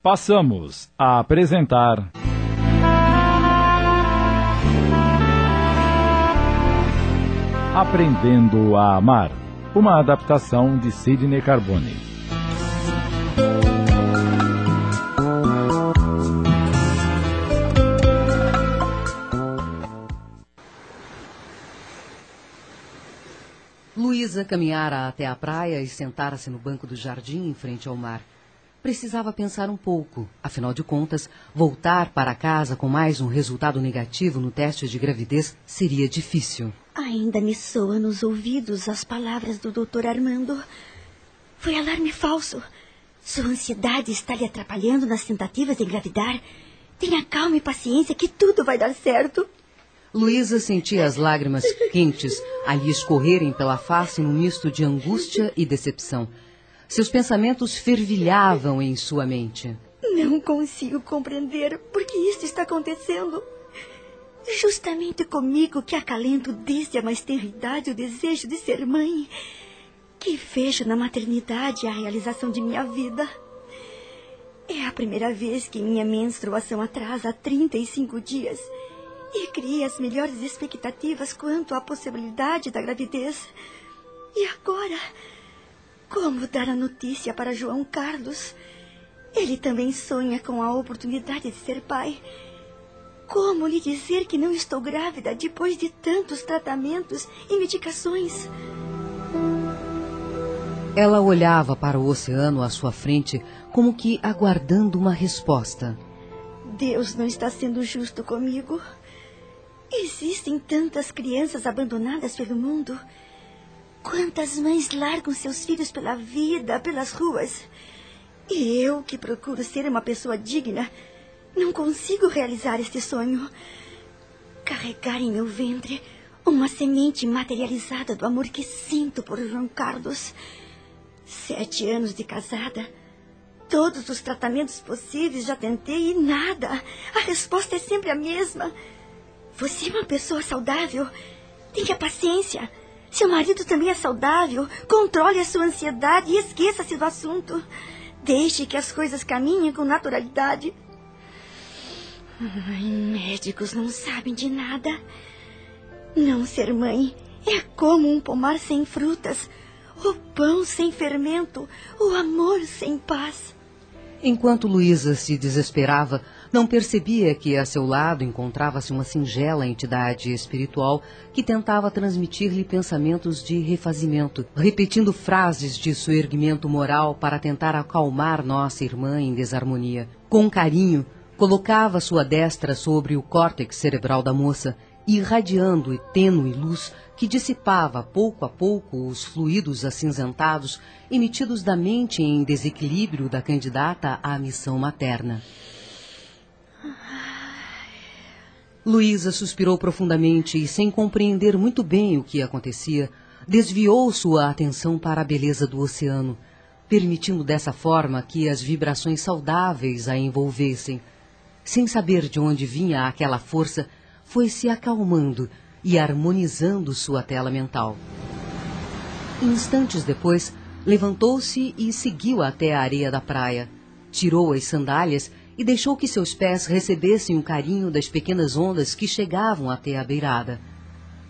Passamos a apresentar. Aprendendo a Amar, uma adaptação de Sidney Carbone. Luísa caminhara até a praia e sentara-se no banco do jardim em frente ao mar. Precisava pensar um pouco. Afinal de contas, voltar para casa com mais um resultado negativo no teste de gravidez seria difícil. Ainda me soa nos ouvidos as palavras do Dr. Armando. Foi alarme falso. Sua ansiedade está lhe atrapalhando nas tentativas de engravidar. Tenha calma e paciência que tudo vai dar certo. Luísa sentia as lágrimas quentes a lhe escorrerem pela face num misto de angústia e decepção. Seus pensamentos fervilhavam em sua mente. Não consigo compreender por que isto está acontecendo. Justamente comigo que acalento desde a mais tenra idade o desejo de ser mãe, que vejo na maternidade a realização de minha vida. É a primeira vez que minha menstruação atrasa 35 dias e criei as melhores expectativas quanto à possibilidade da gravidez. E agora como dar a notícia para João Carlos? Ele também sonha com a oportunidade de ser pai. Como lhe dizer que não estou grávida depois de tantos tratamentos e medicações? Ela olhava para o oceano à sua frente, como que aguardando uma resposta. Deus não está sendo justo comigo. Existem tantas crianças abandonadas pelo mundo. Quantas mães largam seus filhos pela vida, pelas ruas? E eu, que procuro ser uma pessoa digna, não consigo realizar este sonho. Carregar em meu ventre uma semente materializada do amor que sinto por João Carlos. Sete anos de casada. Todos os tratamentos possíveis já tentei e nada. A resposta é sempre a mesma. Você é uma pessoa saudável. Tenha paciência. Seu marido também é saudável. Controle a sua ansiedade e esqueça-se do assunto. Deixe que as coisas caminhem com naturalidade. Ai, médicos não sabem de nada. Não ser mãe é como um pomar sem frutas, o pão sem fermento, o amor sem paz. Enquanto Luísa se desesperava, não percebia que a seu lado encontrava-se uma singela entidade espiritual que tentava transmitir-lhe pensamentos de refazimento, repetindo frases de suerguimento moral para tentar acalmar nossa irmã em desarmonia. Com carinho, colocava sua destra sobre o córtex cerebral da moça, irradiando e tênue luz que dissipava pouco a pouco os fluidos acinzentados emitidos da mente em desequilíbrio da candidata à missão materna. Luísa suspirou profundamente e, sem compreender muito bem o que acontecia, desviou sua atenção para a beleza do oceano, permitindo dessa forma que as vibrações saudáveis a envolvessem. Sem saber de onde vinha aquela força, foi se acalmando e harmonizando sua tela mental. Instantes depois, levantou-se e seguiu até a areia da praia. Tirou as sandálias e deixou que seus pés recebessem o carinho das pequenas ondas que chegavam até a beirada.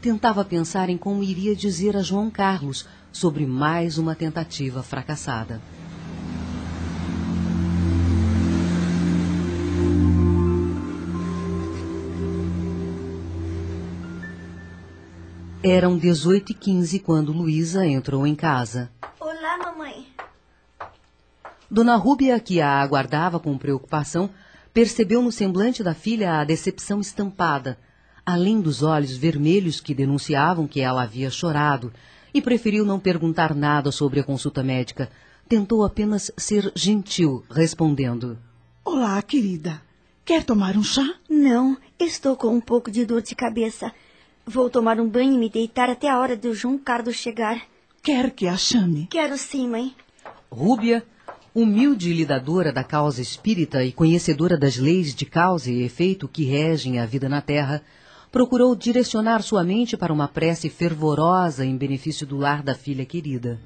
Tentava pensar em como iria dizer a João Carlos sobre mais uma tentativa fracassada. Eram 18 e 15 quando Luísa entrou em casa. Dona Rúbia, que a aguardava com preocupação, percebeu no semblante da filha a decepção estampada, além dos olhos vermelhos que denunciavam que ela havia chorado, e preferiu não perguntar nada sobre a consulta médica. Tentou apenas ser gentil, respondendo: Olá, querida. Quer tomar um chá? Não, estou com um pouco de dor de cabeça. Vou tomar um banho e me deitar até a hora do João Carlos chegar. Quer que a chame? Quero sim, mãe. Rúbia Humilde lidadora da causa espírita e conhecedora das leis de causa e efeito que regem a vida na Terra, procurou direcionar sua mente para uma prece fervorosa em benefício do lar da filha querida.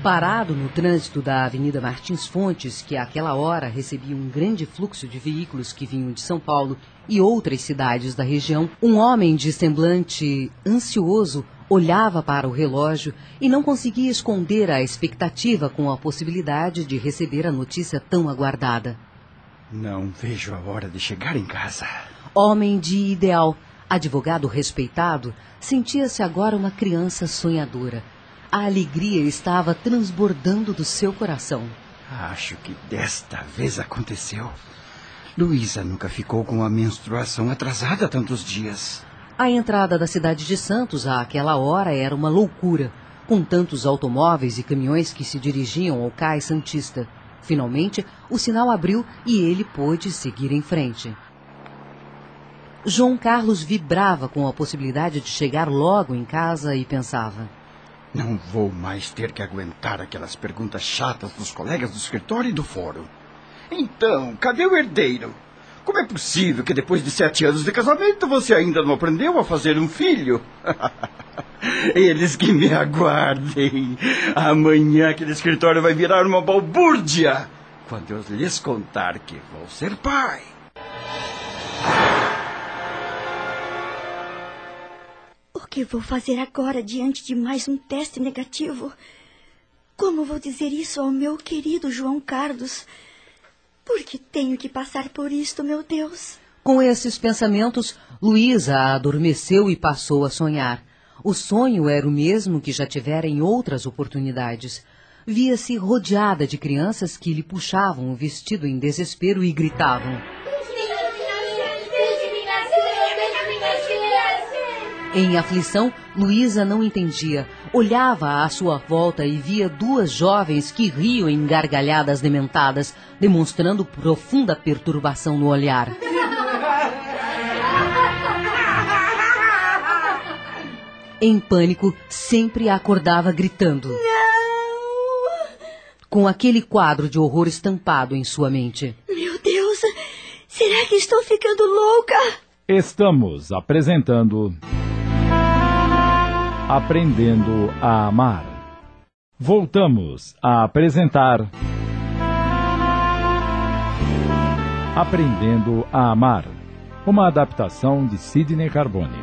Parado no trânsito da Avenida Martins Fontes, que àquela hora recebia um grande fluxo de veículos que vinham de São Paulo e outras cidades da região, um homem de semblante ansioso olhava para o relógio e não conseguia esconder a expectativa com a possibilidade de receber a notícia tão aguardada. Não vejo a hora de chegar em casa. Homem de ideal, advogado respeitado, sentia-se agora uma criança sonhadora a alegria estava transbordando do seu coração. Acho que desta vez aconteceu. Luísa nunca ficou com a menstruação atrasada tantos dias. A entrada da cidade de Santos àquela hora era uma loucura, com tantos automóveis e caminhões que se dirigiam ao cais Santista. Finalmente, o sinal abriu e ele pôde seguir em frente. João Carlos vibrava com a possibilidade de chegar logo em casa e pensava: não vou mais ter que aguentar aquelas perguntas chatas dos colegas do escritório e do fórum. Então, cadê o herdeiro? Como é possível que depois de sete anos de casamento você ainda não aprendeu a fazer um filho? Eles que me aguardem. Amanhã aquele escritório vai virar uma balbúrdia. Quando eu lhes contar que vou ser pai. que vou fazer agora diante de mais um teste negativo? Como vou dizer isso ao meu querido João Carlos? Por que tenho que passar por isto, meu Deus? Com esses pensamentos, Luísa adormeceu e passou a sonhar. O sonho era o mesmo que já tivera em outras oportunidades. Via-se rodeada de crianças que lhe puxavam o vestido em desespero e gritavam. Em aflição, Luísa não entendia. Olhava à sua volta e via duas jovens que riam em gargalhadas dementadas, demonstrando profunda perturbação no olhar. Em pânico, sempre acordava gritando. Não! Com aquele quadro de horror estampado em sua mente. Meu Deus! Será que estou ficando louca? Estamos apresentando. Aprendendo a Amar. Voltamos a apresentar Aprendendo a Amar, uma adaptação de Sidney Carbone.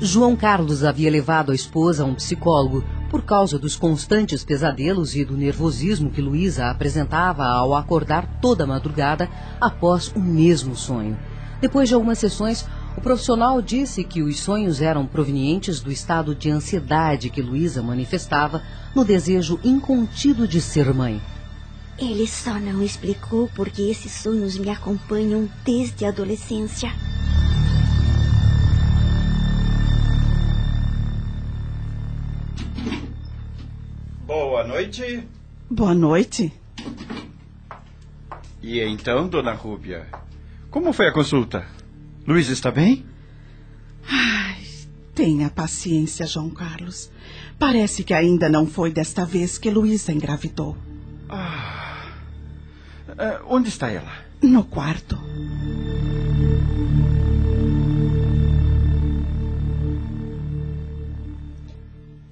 João Carlos havia levado a esposa a um psicólogo por causa dos constantes pesadelos e do nervosismo que Luísa apresentava ao acordar toda madrugada após o mesmo sonho. Depois de algumas sessões, o profissional disse que os sonhos eram provenientes do estado de ansiedade que Luísa manifestava no desejo incontido de ser mãe. Ele só não explicou porque esses sonhos me acompanham desde a adolescência. Noite. Boa noite. E então, dona Rúbia, como foi a consulta? Luiz está bem? Ai, tenha paciência, João Carlos. Parece que ainda não foi desta vez que Luísa engravidou. Ah. Uh, onde está ela? No quarto.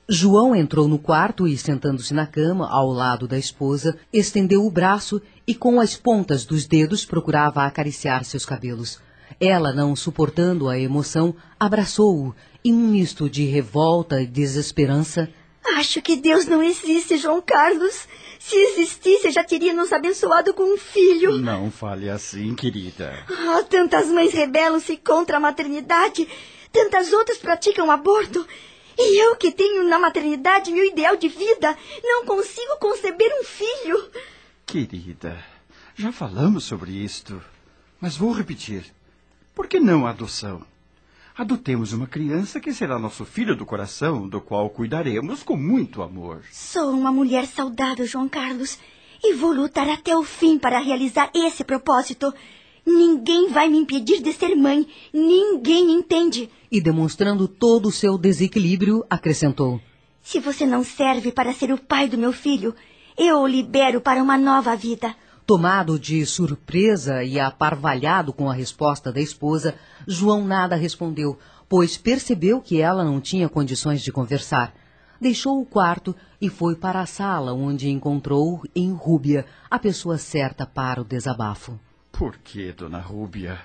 João entrou no quarto e, sentando-se na cama, ao lado da esposa, estendeu o braço e, com as pontas dos dedos, procurava acariciar seus cabelos. Ela, não suportando a emoção, abraçou-o, em um misto de revolta e desesperança. Acho que Deus não existe, João Carlos. Se existisse, já teria nos abençoado com um filho. Não fale assim, querida. Ah, tantas mães rebelam-se contra a maternidade. Tantas outras praticam aborto. E eu que tenho na maternidade meu ideal de vida, não consigo conceber um filho. Querida, já falamos sobre isto, mas vou repetir. Por que não a adoção? Adotemos uma criança que será nosso filho do coração, do qual cuidaremos com muito amor. Sou uma mulher saudável, João Carlos, e vou lutar até o fim para realizar esse propósito. Ninguém vai me impedir de ser mãe. Ninguém entende. E demonstrando todo o seu desequilíbrio, acrescentou: Se você não serve para ser o pai do meu filho, eu o libero para uma nova vida. Tomado de surpresa e aparvalhado com a resposta da esposa, João nada respondeu, pois percebeu que ela não tinha condições de conversar. Deixou o quarto e foi para a sala, onde encontrou em Rúbia a pessoa certa para o desabafo. Por que, dona Rúbia?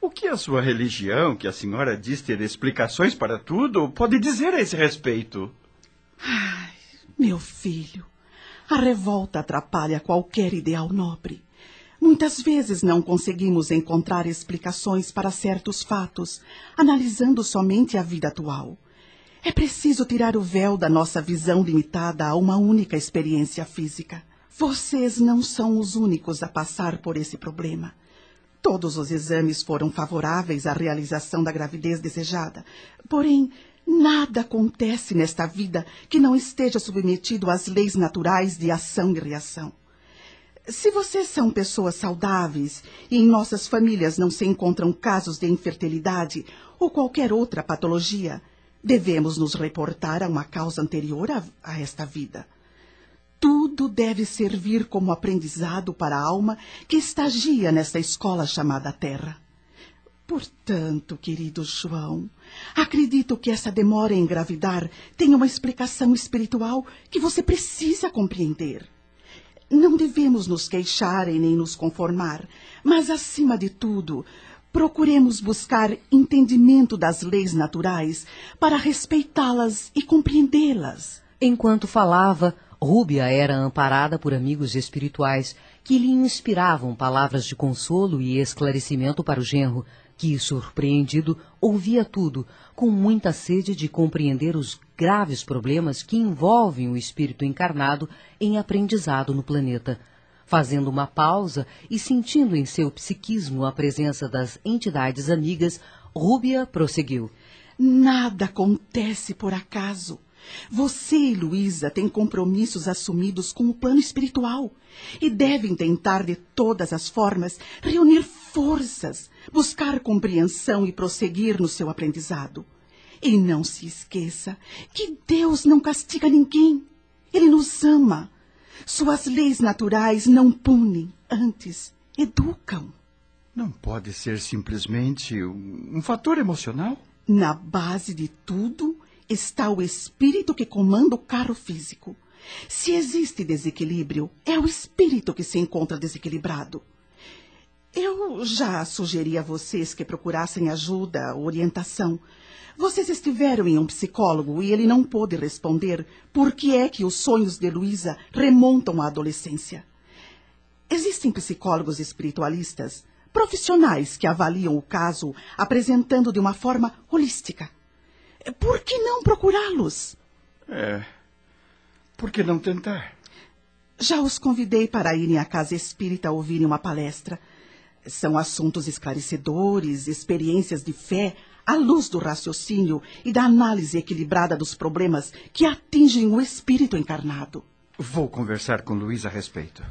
O que a sua religião, que a senhora diz ter explicações para tudo, pode dizer a esse respeito? Ai, meu filho, a revolta atrapalha qualquer ideal nobre. Muitas vezes não conseguimos encontrar explicações para certos fatos, analisando somente a vida atual. É preciso tirar o véu da nossa visão limitada a uma única experiência física. Vocês não são os únicos a passar por esse problema. Todos os exames foram favoráveis à realização da gravidez desejada. Porém, nada acontece nesta vida que não esteja submetido às leis naturais de ação e reação. Se vocês são pessoas saudáveis e em nossas famílias não se encontram casos de infertilidade ou qualquer outra patologia, devemos nos reportar a uma causa anterior a, a esta vida. Tudo deve servir como aprendizado para a alma que estagia nesta escola chamada Terra. Portanto, querido João, acredito que essa demora em engravidar tem uma explicação espiritual que você precisa compreender. Não devemos nos queixar e nem nos conformar, mas, acima de tudo, procuremos buscar entendimento das leis naturais para respeitá-las e compreendê-las. Enquanto falava, Rúbia era amparada por amigos espirituais que lhe inspiravam palavras de consolo e esclarecimento para o genro, que, surpreendido, ouvia tudo, com muita sede de compreender os graves problemas que envolvem o espírito encarnado em aprendizado no planeta. Fazendo uma pausa e sentindo em seu psiquismo a presença das entidades amigas, Rúbia prosseguiu. Nada acontece por acaso. Você e Luísa têm compromissos assumidos com o plano espiritual e devem tentar de todas as formas reunir forças, buscar compreensão e prosseguir no seu aprendizado. E não se esqueça que Deus não castiga ninguém. Ele nos ama. Suas leis naturais não punem, antes educam. Não pode ser simplesmente um, um fator emocional? Na base de tudo está o espírito que comanda o carro físico. Se existe desequilíbrio, é o espírito que se encontra desequilibrado. Eu já sugeri a vocês que procurassem ajuda, orientação. Vocês estiveram em um psicólogo e ele não pôde responder por que é que os sonhos de Luísa remontam à adolescência. Existem psicólogos espiritualistas, profissionais que avaliam o caso apresentando de uma forma holística. Por que não procurá-los? É. Por que não tentar? Já os convidei para irem à casa espírita ouvirem uma palestra. São assuntos esclarecedores, experiências de fé, à luz do raciocínio e da análise equilibrada dos problemas que atingem o espírito encarnado. Vou conversar com Luiz a respeito.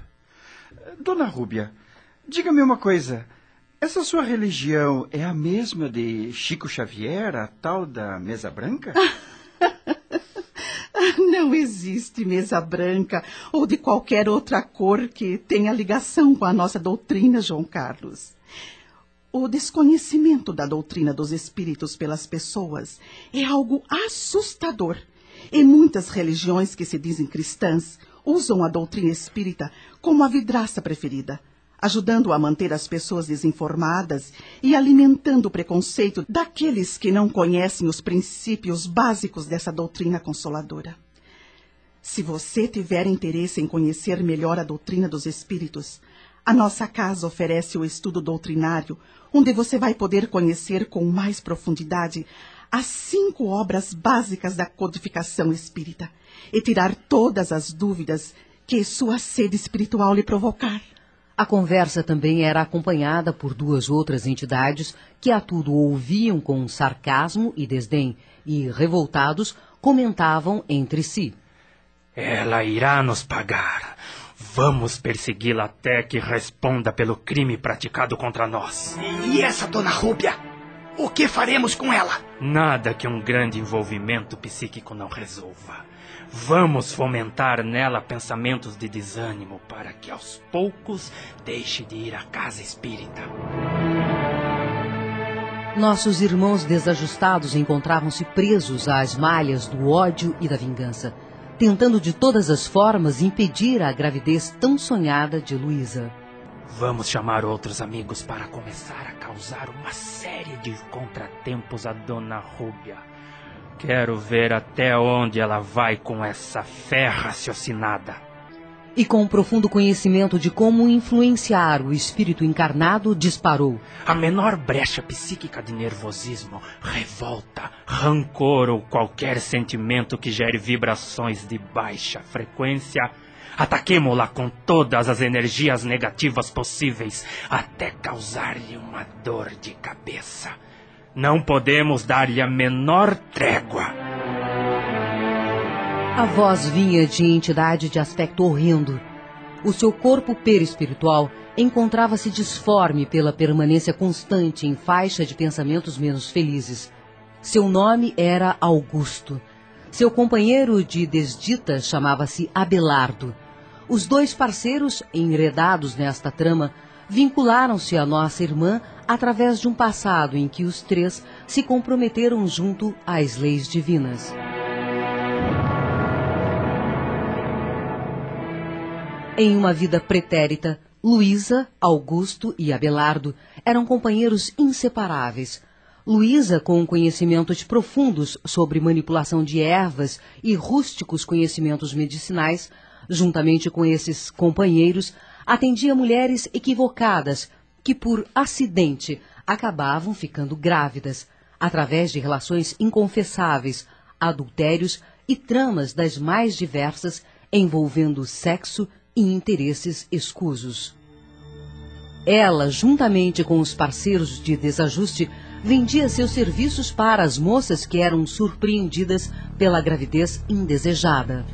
Dona Rúbia, diga-me uma coisa. Essa sua religião é a mesma de Chico Xavier, a tal da mesa branca? Não existe mesa branca ou de qualquer outra cor que tenha ligação com a nossa doutrina, João Carlos. O desconhecimento da doutrina dos espíritos pelas pessoas é algo assustador. E muitas religiões que se dizem cristãs usam a doutrina espírita como a vidraça preferida ajudando a manter as pessoas desinformadas e alimentando o preconceito daqueles que não conhecem os princípios básicos dessa doutrina consoladora. Se você tiver interesse em conhecer melhor a doutrina dos espíritos, a nossa casa oferece o estudo doutrinário, onde você vai poder conhecer com mais profundidade as cinco obras básicas da codificação espírita e tirar todas as dúvidas que sua sede espiritual lhe provocar. A conversa também era acompanhada por duas outras entidades que a tudo ouviam com sarcasmo e desdém e, revoltados, comentavam entre si. Ela irá nos pagar. Vamos persegui-la até que responda pelo crime praticado contra nós. E essa dona Rúbia? O que faremos com ela? Nada que um grande envolvimento psíquico não resolva. Vamos fomentar nela pensamentos de desânimo para que aos poucos deixe de ir à casa espírita. Nossos irmãos desajustados encontravam-se presos às malhas do ódio e da vingança, tentando de todas as formas impedir a gravidez tão sonhada de Luísa. Vamos chamar outros amigos para começar a causar uma série de contratempos a Dona Rúbia. Quero ver até onde ela vai com essa fé raciocinada. E com um profundo conhecimento de como influenciar o espírito encarnado, disparou. A menor brecha psíquica de nervosismo, revolta, rancor ou qualquer sentimento que gere vibrações de baixa frequência, ataquemo-la com todas as energias negativas possíveis, até causar-lhe uma dor de cabeça. Não podemos dar-lhe a menor trégua. A voz vinha de entidade de aspecto horrendo. O seu corpo perispiritual encontrava-se disforme pela permanência constante em faixa de pensamentos menos felizes. Seu nome era Augusto. Seu companheiro de desdita chamava-se Abelardo. Os dois parceiros, enredados nesta trama, vincularam-se à nossa irmã através de um passado em que os três se comprometeram junto às leis divinas. Em uma vida pretérita, Luísa, Augusto e Abelardo eram companheiros inseparáveis. Luísa, com conhecimentos profundos sobre manipulação de ervas e rústicos conhecimentos medicinais, juntamente com esses companheiros, atendia mulheres equivocadas que, por acidente, acabavam ficando grávidas, através de relações inconfessáveis, adultérios e tramas das mais diversas envolvendo sexo e interesses escusos. Ela, juntamente com os parceiros de desajuste, vendia seus serviços para as moças que eram surpreendidas pela gravidez indesejada.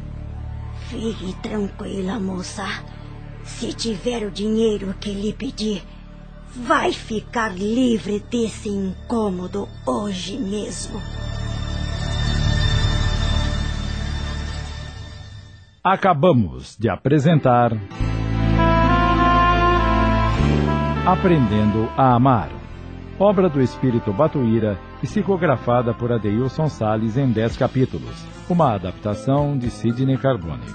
Fique tranquila, moça. Se tiver o dinheiro que lhe pedi, vai ficar livre desse incômodo hoje mesmo. Acabamos de apresentar. Aprendendo a Amar. Obra do Espírito Batuíra, psicografada por Adeilson Sales em 10 capítulos. Uma adaptação de Sidney Carbone.